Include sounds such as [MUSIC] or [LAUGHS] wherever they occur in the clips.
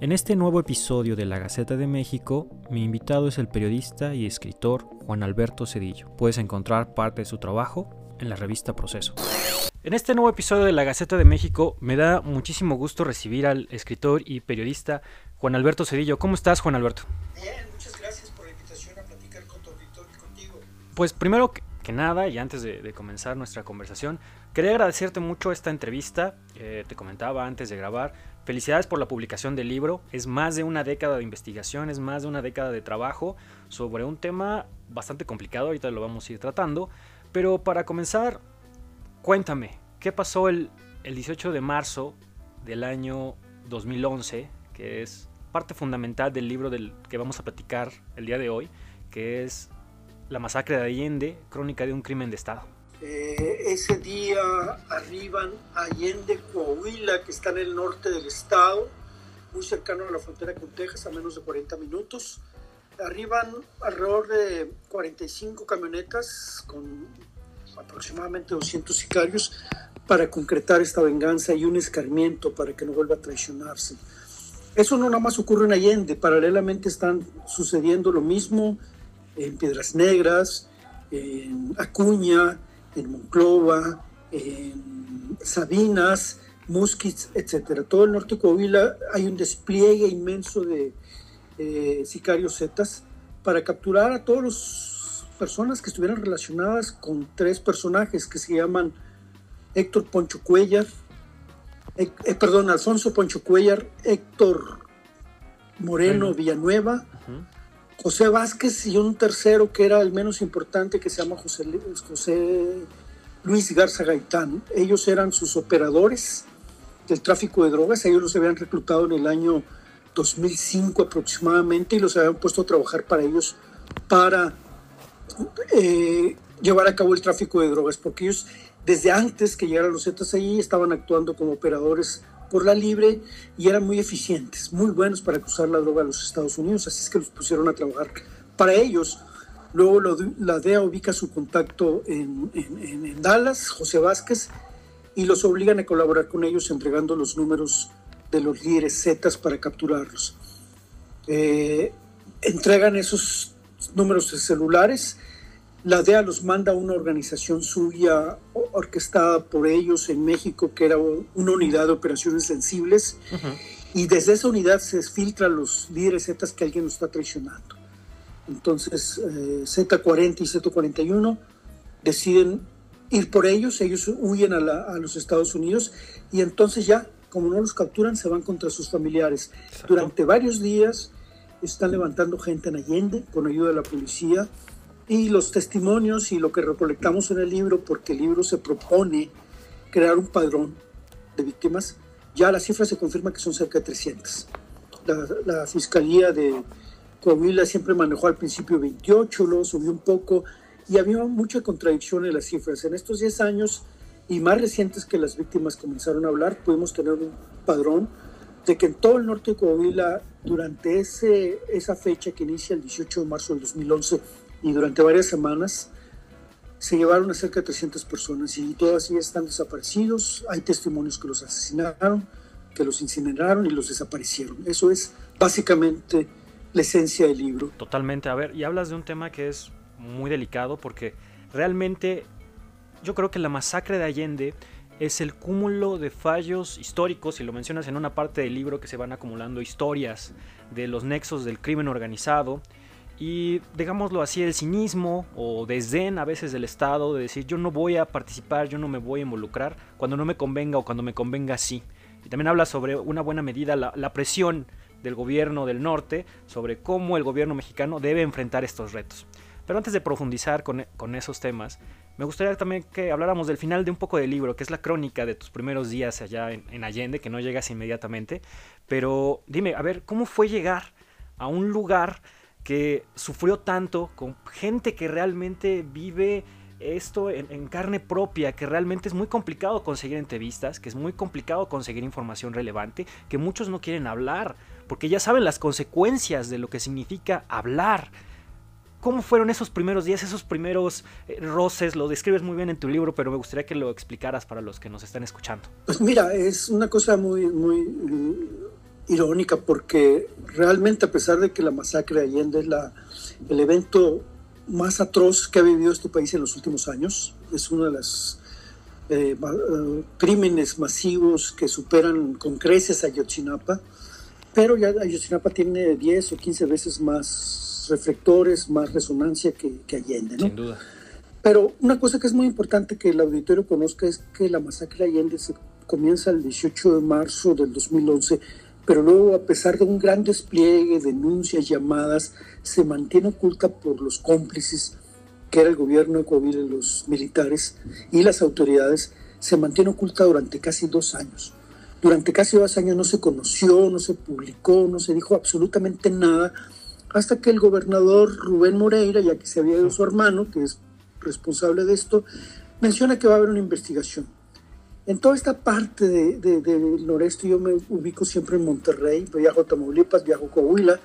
En este nuevo episodio de La Gaceta de México, mi invitado es el periodista y escritor Juan Alberto Cedillo. Puedes encontrar parte de su trabajo en la revista Proceso. En este nuevo episodio de La Gaceta de México me da muchísimo gusto recibir al escritor y periodista Juan Alberto Cedillo. ¿Cómo estás, Juan Alberto? Bien, muchas gracias por la invitación a platicar con tu auditorio y contigo. Pues primero que nada, y antes de, comenzar nuestra conversación, quería agradecerte mucho esta entrevista. Eh, te comentaba antes de grabar Felicidades por la publicación del libro. Es más de una década de investigación, es más de una década de trabajo sobre un tema bastante complicado. Ahorita lo vamos a ir tratando. Pero para comenzar, cuéntame, ¿qué pasó el, el 18 de marzo del año 2011? Que es parte fundamental del libro del que vamos a platicar el día de hoy, que es La masacre de Allende, crónica de un crimen de Estado. Eh, ese día arriban Allende, Coahuila, que está en el norte del estado, muy cercano a la frontera con Texas, a menos de 40 minutos. Arriban alrededor de 45 camionetas con aproximadamente 200 sicarios para concretar esta venganza y un escarmiento para que no vuelva a traicionarse. Eso no nada más ocurre en Allende, paralelamente están sucediendo lo mismo en Piedras Negras, en Acuña, en Monclova, en Sabinas, Musquitz, etcétera. Todo el norte de Coahuila hay un despliegue inmenso de eh, sicarios zetas para capturar a todas las personas que estuvieran relacionadas con tres personajes que se llaman Héctor Poncho Cuellar, eh, eh, perdón, Alfonso Poncho Cuellar, Héctor Moreno Villanueva, José Vázquez y un tercero que era el menos importante que se llama José, José Luis Garza Gaitán. Ellos eran sus operadores del tráfico de drogas. Ellos los habían reclutado en el año 2005 aproximadamente y los habían puesto a trabajar para ellos para eh, llevar a cabo el tráfico de drogas, porque ellos desde antes que llegaran los Zetas allí estaban actuando como operadores por la libre y eran muy eficientes, muy buenos para cruzar la droga a los Estados Unidos, así es que los pusieron a trabajar para ellos. Luego la DEA ubica su contacto en, Dallas, José Vázquez, y los obligan a colaborar con ellos entregando los números de los líderes Zetas para capturarlos. Eh, entregan esos números de celulares la DEA los manda a una organización suya orquestada por ellos en México, que era una unidad de operaciones sensibles, y desde esa unidad se filtran los líderes Z que alguien los está traicionando. Entonces, eh, Z40 y Z41 deciden ir por ellos, ellos huyen a, a, los Estados Unidos y entonces ya, como no los capturan, se van contra sus familiares. Durante varios días están levantando gente en Allende con ayuda de la policía y los testimonios y lo que recolectamos en el libro, porque el libro se propone crear un padrón de víctimas, ya la cifra se confirma que son cerca de 300. La, Fiscalía de Coahuila siempre manejó al principio 28, luego subió un poco y había mucha contradicción en las cifras. En estos 10 años y más recientes que las víctimas comenzaron a hablar, pudimos tener un padrón de que en todo el norte de Coahuila, durante ese, esa fecha que inicia el 18 de marzo del 2011, y durante varias semanas se llevaron a cerca de 300 personas y todas ellas están desaparecidos. Hay testimonios que los asesinaron, que los incineraron y los desaparecieron. Eso es básicamente la esencia del libro. Totalmente. A ver, y hablas de un tema que es muy delicado porque realmente yo creo que la masacre de Allende es el cúmulo de fallos históricos, y lo mencionas en una parte del libro que se van acumulando historias de los nexos del crimen organizado, y digámoslo así, el cinismo o desdén a veces del Estado de decir yo no voy a participar, yo no me voy a involucrar cuando no me convenga o cuando me convenga sí. Y también habla sobre una buena medida la, presión del gobierno del norte sobre cómo el gobierno mexicano debe enfrentar estos retos. Pero antes de profundizar con, esos temas, me gustaría también que habláramos del final de un poco del libro, que es la crónica de tus primeros días allá en, en Allende, que no llegas inmediatamente. Pero dime, a ver, ¿cómo fue llegar a un lugar que sufrió tanto, con gente que realmente vive esto en, carne propia, que realmente es muy complicado conseguir entrevistas, que es muy complicado conseguir información relevante, que muchos no quieren hablar, porque ya saben las consecuencias de lo que significa hablar. ¿Cómo fueron esos primeros días, esos primeros eh, roces? Lo describes muy bien en tu libro, pero me gustaría que lo explicaras para los que nos están escuchando. Pues mira, es una cosa muy, muy irónica porque realmente a pesar de que la masacre de Allende es la, el evento más atroz que ha vivido este país en los últimos años, es uno de los eh, eh, crímenes masivos que superan con creces a Ayotzinapa, pero ya Ayotzinapa tiene 10 o 15 veces más reflectores, más resonancia que, Allende. ¿no? Sin duda. Pero una cosa que es muy importante que el auditorio conozca es que la masacre de Allende se comienza el 18 de marzo del 2011, pero luego a pesar de un gran despliegue, denuncias, llamadas, se mantiene oculta por los cómplices, que era el gobierno de Coahuila, los militares y las autoridades, se mantiene oculta durante casi dos años. Durante casi dos años no se conoció, no se publicó, no se dijo absolutamente nada hasta que el gobernador Rubén Moreira, ya que se había ido su hermano, que es responsable de esto, menciona que va a haber una investigación. En toda esta parte del de, noreste yo me ubico siempre en Monterrey, viajo a Tamaulipas, viajo a Coahuila,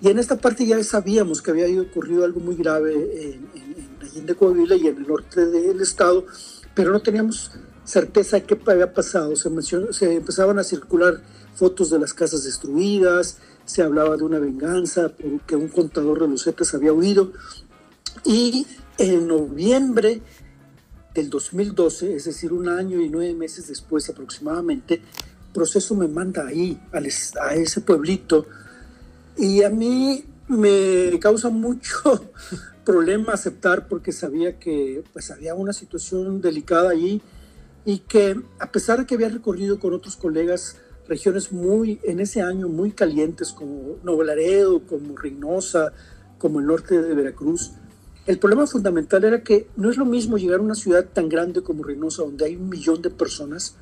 y en esta parte ya sabíamos que había ocurrido algo muy grave en, en, Allende Coahuila y en el norte del estado, pero no teníamos certeza de qué había pasado. Se, se empezaban a circular fotos de las casas destruidas, se hablaba de una venganza, que un contador de los Zetas había huido. Y en noviembre del 2012, es decir, un año y nueve meses después aproximadamente, Proceso me manda ahí, a ese pueblito, y a mí me causa mucho [LAUGHS] problema aceptar porque sabía que pues, había una situación delicada allí y que a pesar de que había recorrido con otros colegas regiones muy, en ese año, muy calientes como Nuevo Laredo, como Reynosa, como el norte de Veracruz. El problema fundamental era que no es lo mismo llegar a una ciudad tan grande como Reynosa, donde hay un millón de personas,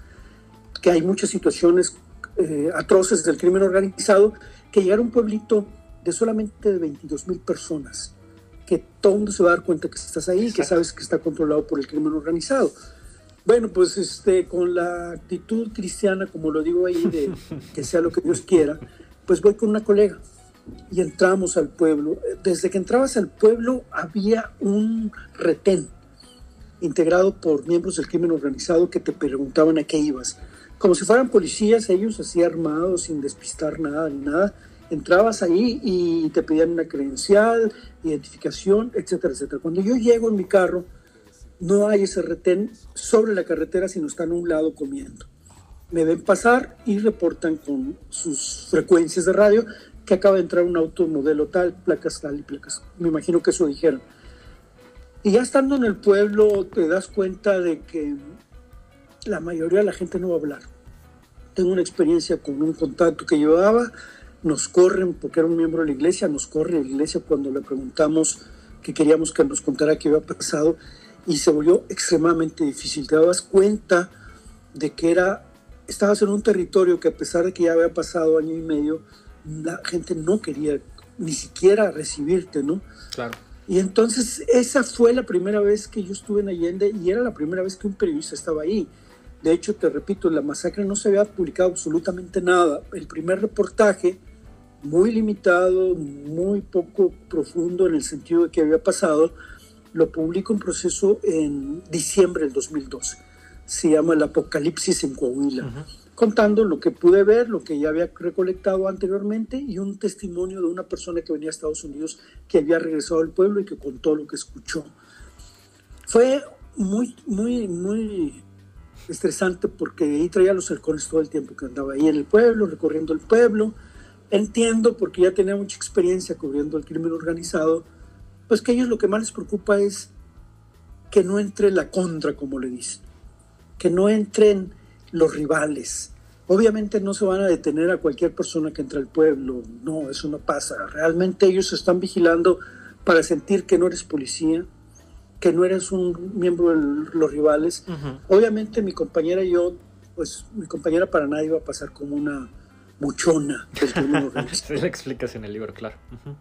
que hay muchas situaciones eh, atroces del crimen organizado, que llegar a un pueblito de solamente 22 mil personas, que todo el mundo se va a dar cuenta que estás ahí, que sabes que está controlado por el crimen organizado. Bueno, pues este, con la actitud cristiana, como lo digo ahí, de [LAUGHS] que sea lo que Dios quiera, pues voy con una colega y entramos al pueblo. Desde que entrabas al pueblo había un retén integrado por miembros del crimen organizado que te preguntaban a qué ibas. Como si fueran policías, ellos así armados, sin despistar nada ni nada. Entrabas ahí y te pedían una credencial, identificación, etcétera, etcétera. Cuando yo llego en mi carro, no hay ese retén sobre la carretera, sino están a un lado comiendo. Me ven pasar y reportan con sus frecuencias de radio que acaba de entrar un auto modelo tal, placas tal y placas. Me imagino que eso dijeron. Y ya estando en el pueblo te das cuenta de que la mayoría de la gente no va a hablar. Tengo una experiencia con un contacto que llevaba, nos corren, porque era un miembro de la iglesia, nos corre la iglesia cuando le preguntamos que queríamos que nos contara qué había pasado y se volvió extremadamente difícil. Te dabas cuenta de que era, estabas en un territorio que a pesar de que ya había pasado año y medio, la gente no quería ni siquiera recibirte, ¿no? Claro. Y entonces esa fue la primera vez que yo estuve en Allende y era la primera vez que un periodista estaba ahí. De hecho, te repito, la masacre no se había publicado absolutamente nada. El primer reportaje, muy limitado, muy poco profundo en el sentido de que había pasado, lo publico en proceso en diciembre del 2012. Se llama El Apocalipsis en Coahuila, contando lo que pude ver, lo que ya había recolectado anteriormente y un testimonio de una persona que venía a Estados Unidos que había regresado al pueblo y que contó lo que escuchó. Fue muy, muy, muy estresante porque ahí traía los halcones todo el tiempo que andaba ahí en el pueblo, recorriendo el pueblo. Entiendo porque ya tenía mucha experiencia cubriendo el crimen organizado pues que a ellos lo que más les preocupa es que no entre la contra, como le dicen, que no entren los rivales. Obviamente no se van a detener a cualquier persona que entre al pueblo, no, eso no pasa. Realmente ellos están vigilando para sentir que no eres policía, que no eres un miembro de los rivales. Obviamente mi compañera y yo, pues mi compañera para nadie iba a pasar como una muchona del crimen [LAUGHS] organizado. la explicas en el libro, claro.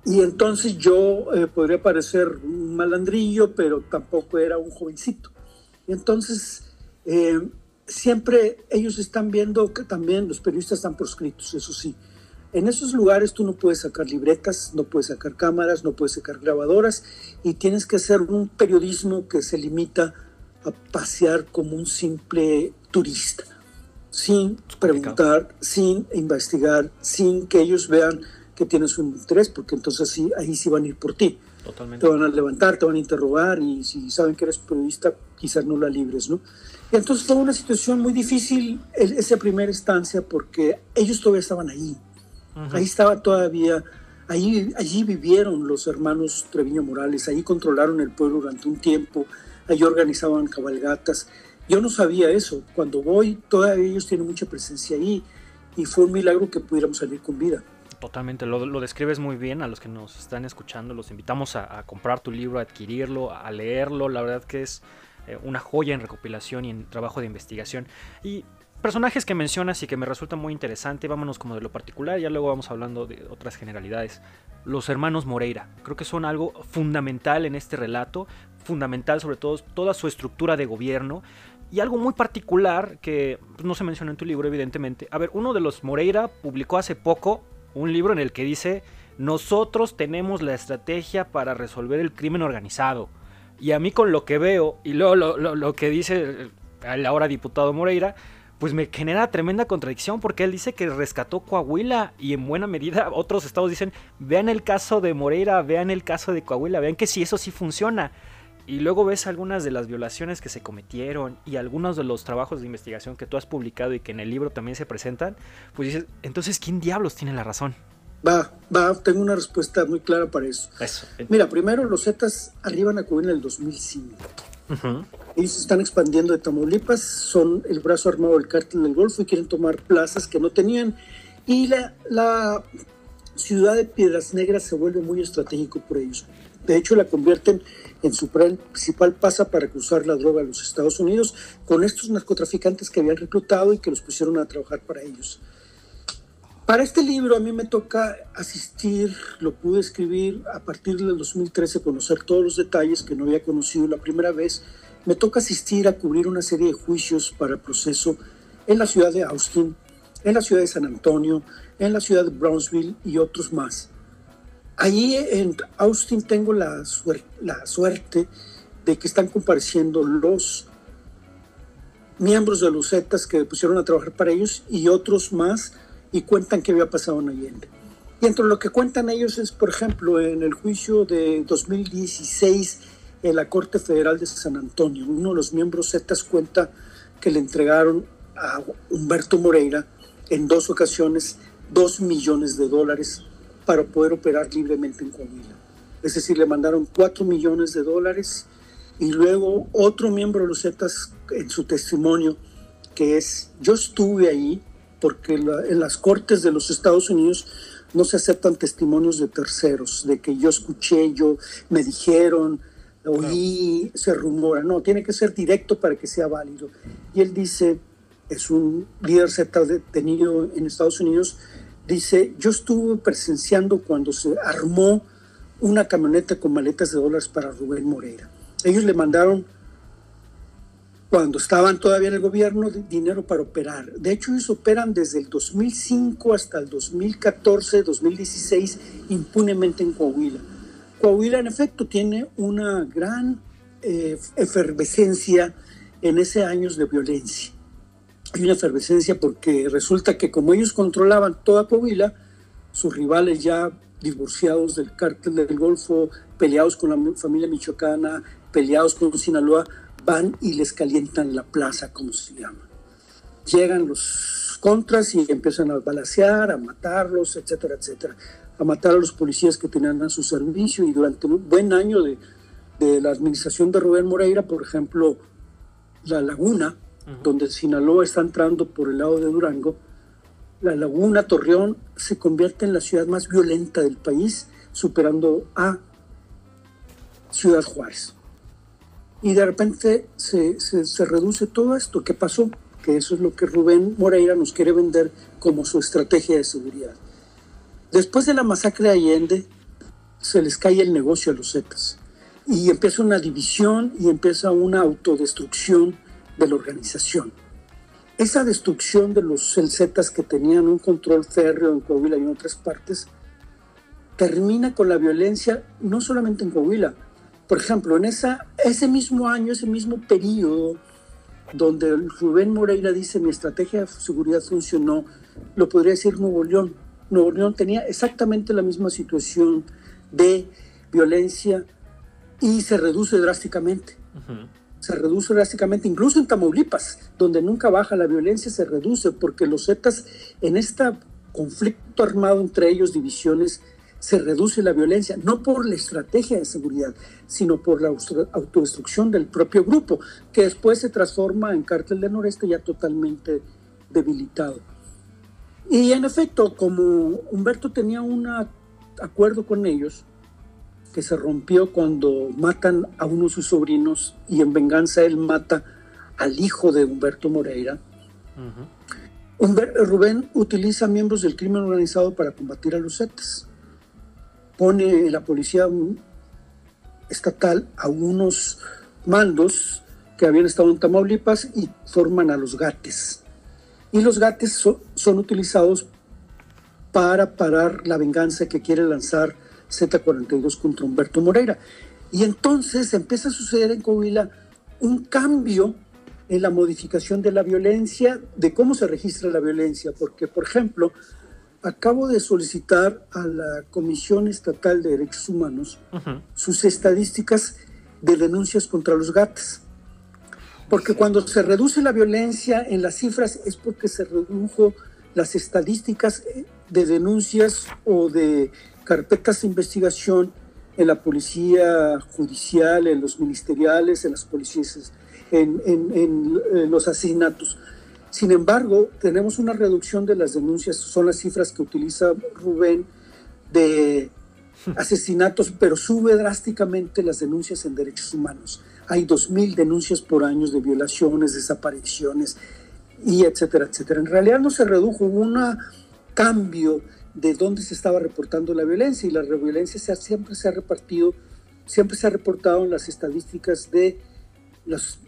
Y entonces yo eh, podría parecer un malandrillo, pero tampoco era un jovencito. Y entonces eh, siempre ellos están viendo que también los periodistas están proscritos, eso sí. En esos lugares tú no puedes sacar libretas, no puedes sacar cámaras, no puedes sacar grabadoras y tienes que hacer un periodismo que se limita a pasear como un simple turista, sin preguntar, sin investigar, sin que ellos vean que tienes un interés, porque entonces sí, ahí sí van a ir por ti. Totalmente. Te van a levantar, te van a interrogar y si saben que eres periodista, quizás no la libres, ¿no? Y entonces fue una situación muy difícil esa primera instancia porque ellos todavía estaban ahí. Ahí estaba todavía, ahí, allí vivieron los hermanos Treviño Morales, ahí controlaron el pueblo durante un tiempo, allí organizaban cabalgatas. Yo no sabía eso. Cuando voy, todavía ellos tienen mucha presencia ahí y fue un milagro que pudiéramos salir con vida. Totalmente, lo, describes muy bien a los que nos están escuchando. Los invitamos a, comprar tu libro, a adquirirlo, a leerlo. La verdad que es eh, una joya en recopilación y en trabajo de investigación. Y personajes que mencionas y que me resulta muy interesante, vámonos como de lo particular, ya luego vamos hablando de otras generalidades. Los hermanos Moreira, creo que son algo fundamental en este relato, fundamental sobre todo toda su estructura de gobierno y algo muy particular que no se menciona en tu libro evidentemente. A ver, uno de los Moreira publicó hace poco un libro en el que dice, nosotros tenemos la estrategia para resolver el crimen organizado. Y a mí con lo que veo y luego lo, que dice el ahora diputado Moreira, pues me genera tremenda contradicción porque él dice que rescató Coahuila y en buena medida otros estados dicen, vean el caso de Moreira, vean el caso de Coahuila, vean que si eso sí funciona. Y luego ves algunas de las violaciones que se cometieron y algunos de los trabajos de investigación que tú has publicado y que en el libro también se presentan, pues dices, entonces, ¿quién diablos tiene la razón? Va, va, tengo una respuesta muy clara para eso. eso. Mira, primero los Zetas arriban a Coahuila en el 2005. Ellos se están expandiendo de Tamaulipas, son el brazo armado del cártel del Golfo y quieren tomar plazas que no tenían. Y la, la ciudad de Piedras Negras se vuelve muy estratégico por ellos. De hecho, la convierten en su principal pasa para cruzar la droga a los Estados Unidos con estos narcotraficantes que habían reclutado y que los pusieron a trabajar para ellos. Para este libro a mí me toca asistir, lo pude escribir a partir del 2013, conocer todos los detalles que no había conocido la primera vez. Me toca asistir a cubrir una serie de juicios para el proceso en la ciudad de Austin, en la ciudad de San Antonio, en la ciudad de Brownsville y otros más. Allí en Austin tengo la, la suerte de que están compareciendo los miembros de los Zetas que pusieron a trabajar para ellos y otros más y cuentan qué había pasado en Allende. Y entre lo que cuentan ellos es, por ejemplo, en el juicio de 2016 en la Corte Federal de San Antonio, uno de los miembros Zetas cuenta que le entregaron a Humberto Moreira en dos ocasiones dos millones de dólares para poder operar libremente en Coahuila. Es decir, le mandaron cuatro millones de dólares y luego otro miembro de los Zetas en su testimonio, que es, yo estuve ahí, porque en las cortes de los Estados Unidos no se aceptan testimonios de terceros, de que yo escuché, yo me dijeron, oí, se rumora. No, tiene que ser directo para que sea válido. Y él dice, es un líder Z detenido en Estados Unidos, dice, yo estuve presenciando cuando se armó una camioneta con maletas de dólares para Rubén Moreira. Ellos le mandaron cuando estaban todavía en el gobierno, dinero para operar. De hecho, ellos operan desde el 2005 hasta el 2014, 2016, impunemente en Coahuila. Coahuila, en efecto, tiene una gran eh, efervescencia en ese años de violencia. Hay una efervescencia porque resulta que como ellos controlaban toda Coahuila, sus rivales ya divorciados del cártel del Golfo, peleados con la familia michoacana, peleados con Sinaloa, van y les calientan la plaza, como se llama. Llegan los contras y empiezan a balasear, a matarlos, etcétera, etcétera, a matar a los policías que tenían a su servicio y durante un buen año de, de la administración de Rubén Moreira, por ejemplo, la laguna, donde Sinaloa está entrando por el lado de Durango, la laguna Torreón se convierte en la ciudad más violenta del país, superando a Ciudad Juárez y de repente se, se, reduce todo esto. ¿Qué pasó? Que eso es lo que Rubén Moreira nos quiere vender como su estrategia de seguridad. Después de la masacre de Allende, se les cae el negocio a los Zetas y empieza una división y empieza una autodestrucción de la organización. esa destrucción de los celcetas que tenían un control férreo en Coahuila y en otras partes, termina con la violencia no solamente en Coahuila. Por ejemplo, en esa, ese mismo año, ese mismo periodo, donde Rubén Moreira dice mi estrategia de seguridad funcionó, lo podría decir Nuevo León. Nuevo León tenía exactamente la misma situación de violencia y se reduce drásticamente. Se reduce drásticamente, incluso en Tamaulipas, donde nunca baja la violencia, se reduce porque los Zetas en este conflicto armado entre ellos, divisiones, se reduce la violencia, no por la estrategia de seguridad, sino por la autodestrucción del propio grupo, que después se transforma en cártel del noreste ya totalmente debilitado. Y en efecto, como Humberto tenía un acuerdo con ellos, que se rompió cuando matan a uno de sus sobrinos y en venganza él mata al hijo de Humberto Moreira, Rubén utiliza miembros del crimen organizado para combatir a los Zetas pone la policía estatal a unos mandos que habían estado en Tamaulipas y forman a los gates. Y los gates son utilizados para parar la venganza que quiere lanzar Z42 contra Humberto Moreira. Y entonces empieza a suceder en Coahuila un cambio en la modificación de la violencia, de cómo se registra la violencia, porque, por ejemplo, acabo de solicitar a la Comisión Estatal de Derechos Humanos sus estadísticas de denuncias contra los gatos. Porque cuando se reduce la violencia en las cifras es porque se redujo las estadísticas de denuncias o de carpetas de investigación en la policía judicial, en los ministeriales, en las policías, en, en los asesinatos. Sin embargo, tenemos una reducción de las denuncias, son las cifras que utiliza Rubén de [LAUGHS] asesinatos, pero sube drásticamente las denuncias en derechos humanos. Hay 2.000 denuncias por año de violaciones, desapariciones, y etcétera, etcétera. En realidad no se redujo, hubo un cambio de dónde se estaba reportando la violencia y la violencia siempre se ha repartido, siempre se ha reportado en las estadísticas de los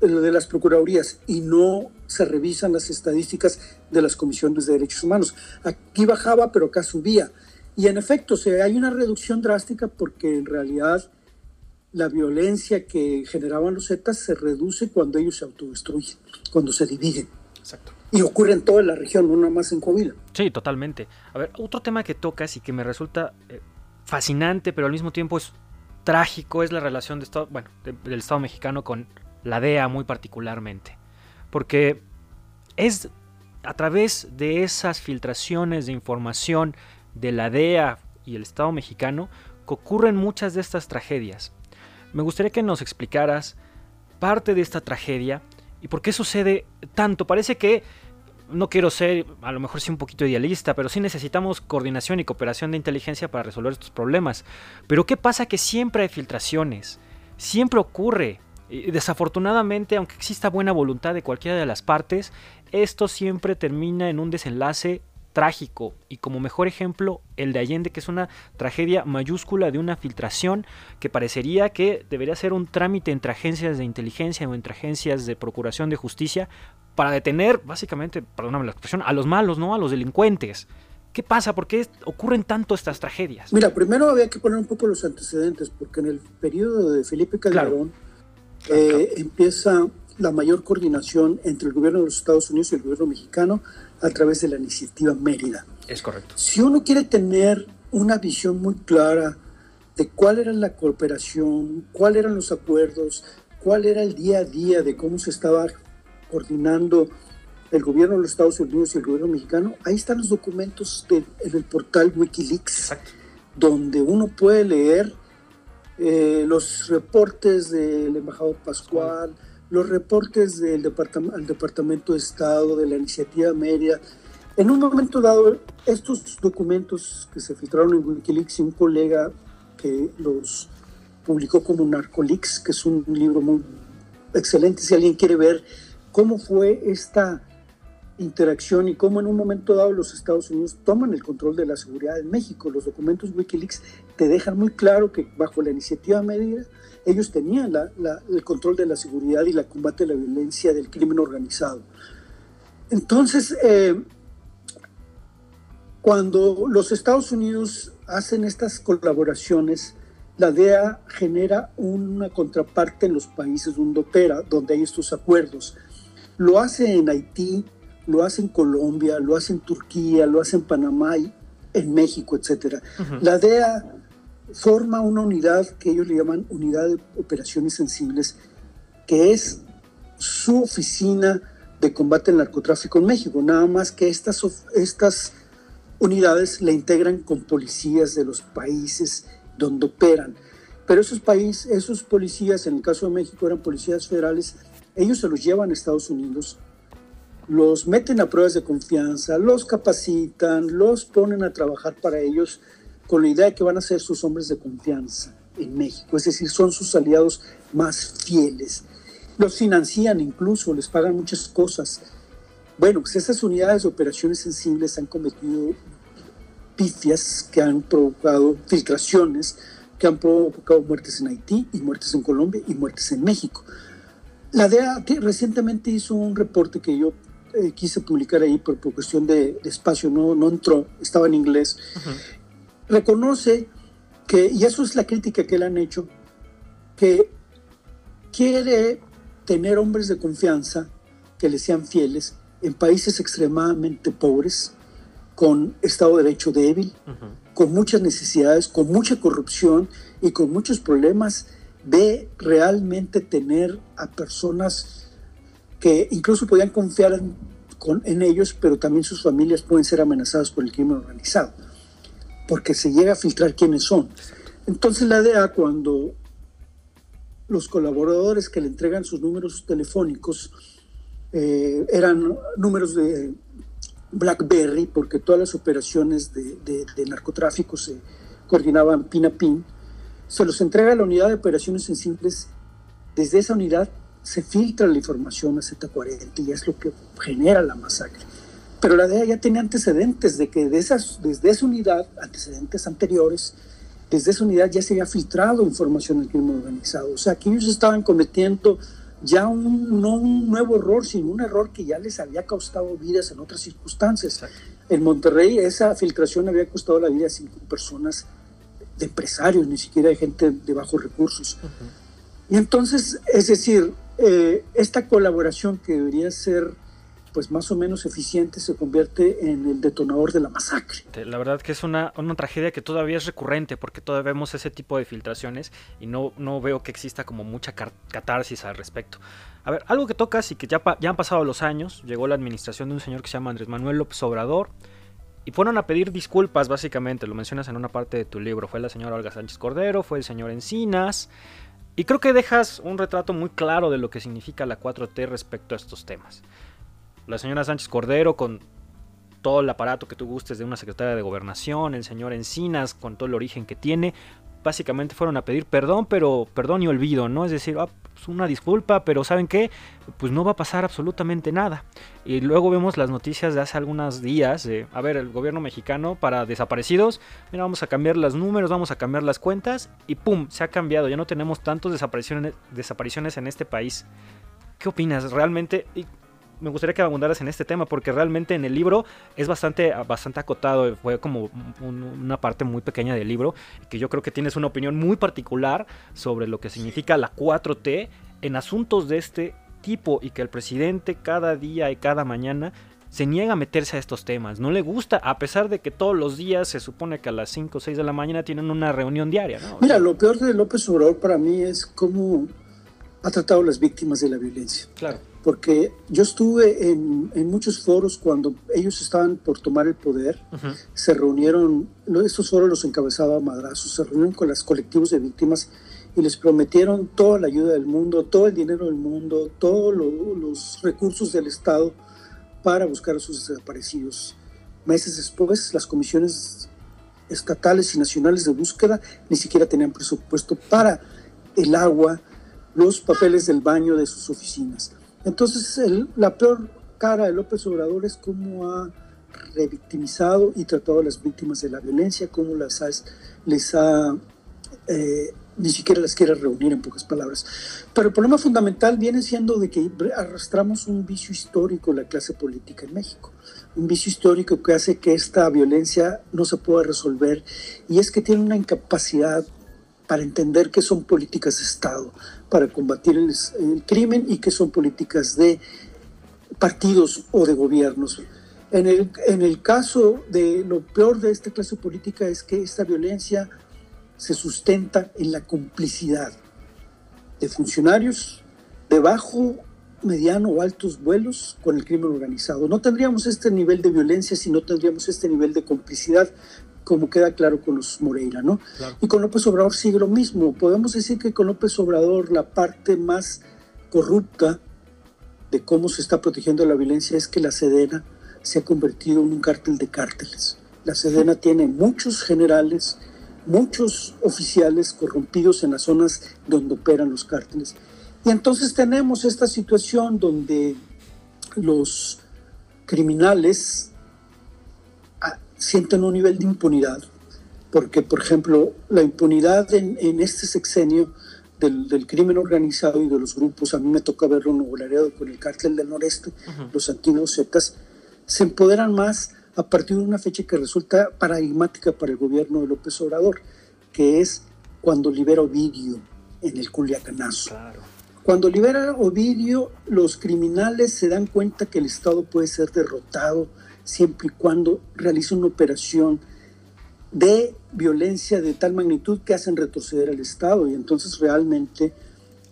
de las procuradurías y no se revisan las estadísticas de las comisiones de derechos humanos. Aquí bajaba, pero acá subía. Y en efecto, se hay una reducción drástica porque en realidad la violencia que generaban los Zetas se reduce cuando ellos se autodestruyen, cuando se dividen. Exacto. Y ocurre en toda la región, no nada más en Coahuila. Sí, totalmente. A ver, otro tema que tocas y que me resulta eh, fascinante, pero al mismo tiempo es trágico, es la relación de Estado, bueno, del Estado mexicano con la DEA muy particularmente, porque es a través de esas filtraciones de información de la DEA y el Estado mexicano que ocurren muchas de estas tragedias. Me gustaría que nos explicaras parte de esta tragedia y por qué sucede tanto. Parece que no quiero ser, a lo mejor sí un poquito idealista, pero sí necesitamos coordinación y cooperación de inteligencia para resolver estos problemas. Pero ¿qué pasa que siempre hay filtraciones? Siempre ocurre desafortunadamente, aunque exista buena voluntad de cualquiera de las partes, esto siempre termina en un desenlace trágico y como mejor ejemplo el de Allende que es una tragedia mayúscula de una filtración que parecería que debería ser un trámite entre agencias de inteligencia o entre agencias de procuración de justicia para detener básicamente, perdóname la expresión, a los malos, no a los delincuentes. ¿Qué pasa? ¿Por qué ocurren tanto estas tragedias? Mira, primero había que poner un poco los antecedentes porque en el periodo de Felipe Calderón eh, empieza la mayor coordinación entre el gobierno de los Estados Unidos y el gobierno mexicano a través de la iniciativa Mérida. Es correcto. Si uno quiere tener una visión muy clara de cuál era la cooperación, cuáles eran los acuerdos, cuál era el día a día de cómo se estaba coordinando el gobierno de los Estados Unidos y el gobierno mexicano, ahí están los documentos en el portal Wikileaks, donde uno puede leer eh, los reportes del embajador Pascual, los reportes del Departamento de Estado, de la iniciativa Media. En un momento dado, estos documentos que se filtraron en Wikileaks y un colega que los publicó como Narcolix, que es un libro muy excelente si alguien quiere ver cómo fue esta interacción y cómo en un momento dado los Estados Unidos toman el control de la seguridad en México. Los documentos Wikileaks te dejan muy claro que bajo la iniciativa Medida ellos tenían el control de la seguridad y la combate de la violencia del crimen organizado. Entonces, eh, cuando los Estados Unidos hacen estas colaboraciones, la DEA genera una contraparte en los países donde opera, donde hay estos acuerdos. Lo hace en Haití, lo hace en Colombia, lo hace en Turquía, lo hace en Panamá y en México, etc. La DEA forma una unidad que ellos le llaman Unidad de Operaciones Sensibles, que es su oficina de combate al narcotráfico en México. Nada más que estas, estas unidades la integran con policías de los países donde operan. Pero esos países, esos policías, en el caso de México eran policías federales, ellos se los llevan a Estados Unidos, los meten a pruebas de confianza, los capacitan, los ponen a trabajar para ellos con la idea de que van a ser sus hombres de confianza en México, es decir, son sus aliados más fieles. Los financian incluso, les pagan muchas cosas. Bueno, pues estas unidades de operaciones sensibles han cometido pifias que han provocado filtraciones, que han provocado muertes en Haití y muertes en Colombia y muertes en México. La DEA recientemente hizo un reporte que yo eh, quise publicar ahí por, cuestión de, espacio, no, no entró, estaba en inglés. Reconoce que, y eso es la crítica que le han hecho, que quiere tener hombres de confianza que le sean fieles en países extremadamente pobres, con Estado de Derecho débil, con muchas necesidades, con mucha corrupción y con muchos problemas de realmente tener a personas que incluso podían confiar en, en ellos, pero también sus familias pueden ser amenazadas por el crimen organizado, porque se llega a filtrar quiénes son. Entonces la DEA cuando los colaboradores que le entregan sus números telefónicos eh, eran números de BlackBerry, porque todas las operaciones de, narcotráfico se coordinaban pin a pin, se los entrega a la unidad de operaciones sensibles. Desde esa unidad se filtra la información a Z40 y es lo que genera la masacre. Pero la DEA ya tenía antecedentes de que de esas, desde esa unidad, antecedentes anteriores, desde esa unidad ya se había filtrado información del crimen organizado. O sea, que ellos estaban cometiendo ya un, no un nuevo error, sino un error que ya les había costado vidas en otras circunstancias. En Monterrey esa filtración había costado la vida a cinco personas de empresarios, ni siquiera de gente de bajos recursos. Y entonces, es decir, eh, esta colaboración que debería ser pues más o menos eficiente se convierte en el detonador de la masacre. La verdad que es una, una, tragedia que todavía es recurrente porque todavía vemos ese tipo de filtraciones y no, no veo que exista como mucha catarsis al respecto. A ver, algo que tocas y que ya, ya han pasado los años, llegó la administración de un señor que se llama Andrés Manuel López Obrador y fueron a pedir disculpas básicamente, lo mencionas en una parte de tu libro, fue la señora Olga Sánchez Cordero, fue el señor Encinas. Y creo que dejas un retrato muy claro de lo que significa la 4T respecto a estos temas. La señora Sánchez Cordero con todo el aparato que tú gustes de una secretaria de gobernación, el señor Encinas con todo el origen que tiene, básicamente fueron a pedir perdón, pero perdón y olvido, ¿no? Es decir, ah, pues una disculpa, pero ¿saben qué? Pues no va a pasar absolutamente nada. Y luego vemos las noticias de hace algunos días, de, a ver, el gobierno mexicano para desaparecidos, mira, vamos a cambiar los números, vamos a cambiar las cuentas, y ¡pum! Se ha cambiado, ya no tenemos tantas desapariciones, desapariciones en este país. ¿Qué opinas? Realmente, me gustaría que abundaras en este tema, porque realmente en el libro es bastante, bastante acotado, fue como una parte muy pequeña del libro, que yo creo que tienes una opinión muy particular sobre lo que significa la 4T en asuntos de este tipo y que el presidente cada día y cada mañana se niega a meterse a estos temas, no le gusta, a pesar de que todos los días se supone que a las 5 o 6 de la mañana tienen una reunión diaria. Mira, lo peor de López Obrador para mí es cómo ha tratado a las víctimas de la violencia. Claro porque yo estuve en, muchos foros cuando ellos estaban por tomar el poder, se reunieron, estos foros los encabezaba Madrazo, se reunieron con los colectivos de víctimas y les prometieron toda la ayuda del mundo, todo el dinero del mundo, todos los recursos del Estado para buscar a sus desaparecidos. Meses después, las comisiones estatales y nacionales de búsqueda ni siquiera tenían presupuesto para el agua, los papeles del baño de sus oficinas. Entonces, la peor cara de López Obrador es cómo ha revictimizado y tratado a las víctimas de la violencia, cómo las les ha eh, ni siquiera las quiere reunir en pocas palabras. Pero el problema fundamental viene siendo de que arrastramos un vicio histórico la clase política en México, un vicio histórico que hace que esta violencia no se pueda resolver y es que tiene una incapacidad para entender que son políticas de Estado, para combatir el, el crimen y que son políticas de partidos o de gobiernos. En el, en el caso de lo peor de esta clase política es que esta violencia se sustenta en la complicidad de funcionarios de bajo, mediano o altos vuelos con el crimen organizado. No tendríamos este nivel de violencia si no tendríamos este nivel de complicidad, como queda claro con los Moreira, ¿no? Y con López Obrador sigue lo mismo. Podemos decir que con López Obrador la parte más corrupta de cómo se está protegiendo la violencia es que la Sedena se ha convertido en un cártel de cárteles. La Sedena [LAUGHS] tiene muchos generales, muchos oficiales corrompidos en las zonas donde operan los cárteles. Y entonces tenemos esta situación donde los criminales sienten un nivel de impunidad, porque por ejemplo la impunidad en, este sexenio del, crimen organizado y de los grupos, a mí me toca verlo en Nuevo Laredo con el cártel del noreste, los antiguos Zetas, se empoderan más a partir de una fecha que resulta paradigmática para el gobierno de López Obrador, que es cuando libera Ovidio en el Culiacanazo. Cuando libera Ovidio, los criminales se dan cuenta que el Estado puede ser derrotado siempre y cuando realiza una operación de violencia de tal magnitud que hacen retroceder al Estado y entonces realmente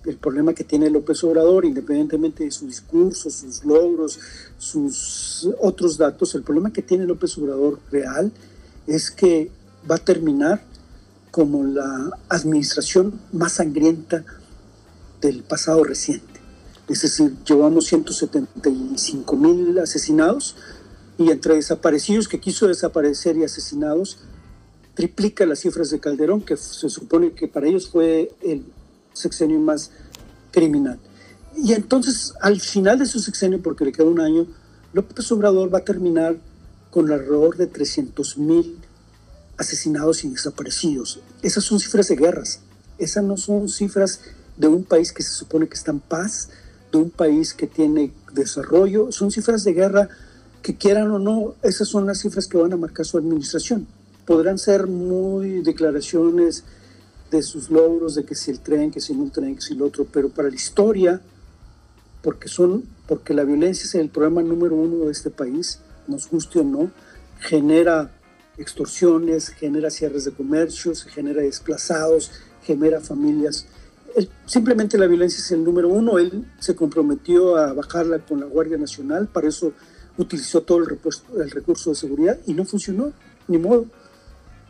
el problema que tiene López Obrador, independientemente de su discurso, sus logros, sus otros datos, el problema que tiene López Obrador real es que va a terminar como la administración más sangrienta del pasado reciente. Es decir, llevamos 175 mil asesinados y entre desaparecidos que quiso desaparecer y asesinados, triplica las cifras de Calderón, que se supone que para ellos fue el sexenio más criminal. Y entonces, al final de su sexenio, porque le queda un año, López Obrador va a terminar con alrededor de 300 mil asesinados y desaparecidos. Esas son cifras de guerras. Esas no son cifras de un país que se supone que está en paz, de un país que tiene desarrollo. Son cifras de guerra que quieran o no, esas son las cifras que van a marcar su administración. Podrán ser muy declaraciones de sus logros, de que si el tren, que si no el tren, que si el otro, pero para la historia, porque son, porque la violencia es el problema número uno de este país, nos guste o no, genera extorsiones, genera cierres de comercios, genera desplazados, genera familias. simplemente la violencia es el número uno. Él se comprometió a bajarla con la Guardia Nacional, para eso utilizó todo el, el recurso de seguridad y no funcionó, ni modo.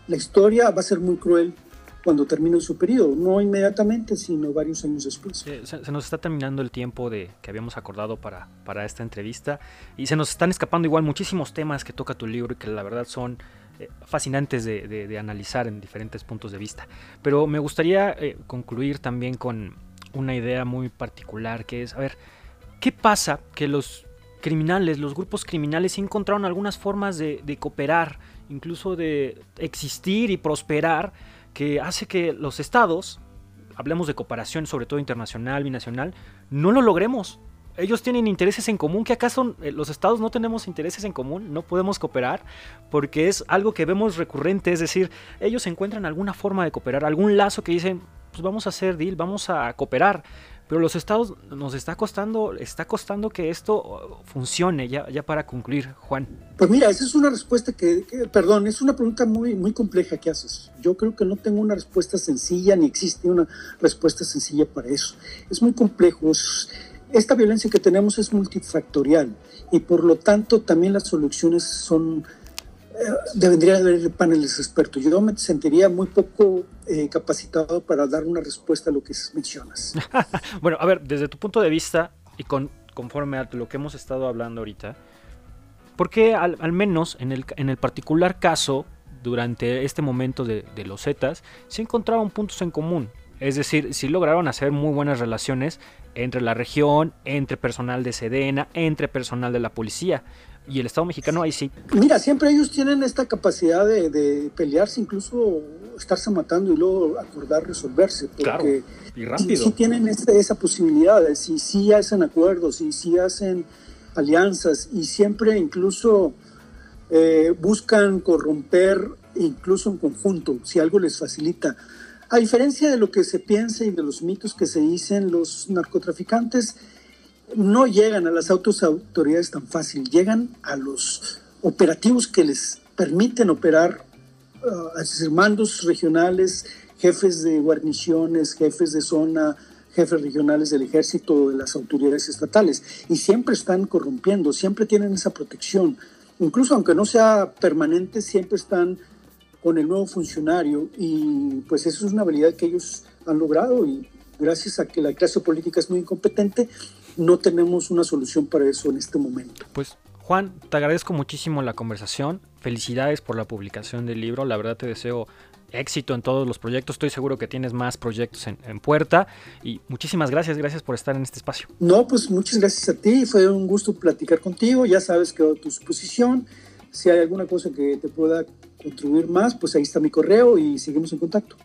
La historia va a ser muy cruel cuando termine su periodo, no inmediatamente, sino varios años después. se, nos está terminando el tiempo de que habíamos acordado para, para esta entrevista y se nos están escapando igual muchísimos temas que toca tu libro y que la verdad son eh, fascinantes de, analizar en diferentes puntos de vista. Pero me gustaría eh, concluir también con una idea muy particular que es, a ver, ¿qué pasa que los criminales, los grupos criminales encontraron algunas formas de, de cooperar, incluso de existir y prosperar? que hace que los estados, hablemos de cooperación sobre todo internacional, binacional, no lo logremos. Ellos tienen intereses en común, que acaso eh, los estados no tenemos intereses en común, no podemos cooperar, porque es algo que vemos recurrente, es decir, ellos encuentran alguna forma de cooperar, algún lazo que dicen, pues vamos a hacer deal, vamos a cooperar. Pero los estados nos está costando, está costando que esto funcione, ya, ya para concluir, Juan. Pues mira, esa es una respuesta que, perdón, es una pregunta muy, muy compleja que haces. Yo creo que no tengo una respuesta sencilla, ni existe una respuesta sencilla para eso. Es muy complejo. esta violencia que tenemos es multifactorial y por lo tanto también las soluciones son debería haber paneles expertos. Yo me sentiría muy poco eh, capacitado para dar una respuesta a lo que mencionas. [LAUGHS] bueno, a ver, desde tu punto de vista y con, conforme a lo que hemos estado hablando ahorita, ¿por qué al, menos en el, en el, particular caso, durante este momento de, los Zetas, se encontraban puntos en común? Es decir, sí lograron hacer muy buenas relaciones entre la región, entre personal de Sedena, entre personal de la policía. Y el Estado mexicano ahí sí. Mira, siempre ellos tienen esta capacidad de, pelearse, incluso estarse matando y luego acordar resolverse. Porque claro, y rápido. Sí, tienen esa, posibilidad, si sí hacen acuerdos, y sí hacen alianzas, y siempre incluso eh, buscan corromper, incluso en conjunto, si algo les facilita. A diferencia de lo que se piensa y de los mitos que se dicen, los narcotraficantes no llegan a las autoridades tan fácil, llegan a los operativos que les permiten operar, uh, a mandos regionales, jefes de guarniciones, jefes de zona, jefes regionales del ejército, de las autoridades estatales, y siempre están corrompiendo, siempre tienen esa protección. Incluso aunque no sea permanente, siempre están con el nuevo funcionario y pues eso es una habilidad que ellos han logrado y gracias a que la clase política es muy incompetente, no tenemos una solución para eso en este momento. Pues Juan, te agradezco muchísimo la conversación, felicidades por la publicación del libro, la verdad te deseo éxito en todos los proyectos. Estoy seguro que tienes más proyectos en, en, puerta. Y muchísimas gracias, gracias por estar en este espacio. No, pues muchas gracias a ti. Fue un gusto platicar contigo. Ya sabes que a tu disposición. Si hay alguna cosa que te pueda contribuir más, pues ahí está mi correo y seguimos en contacto.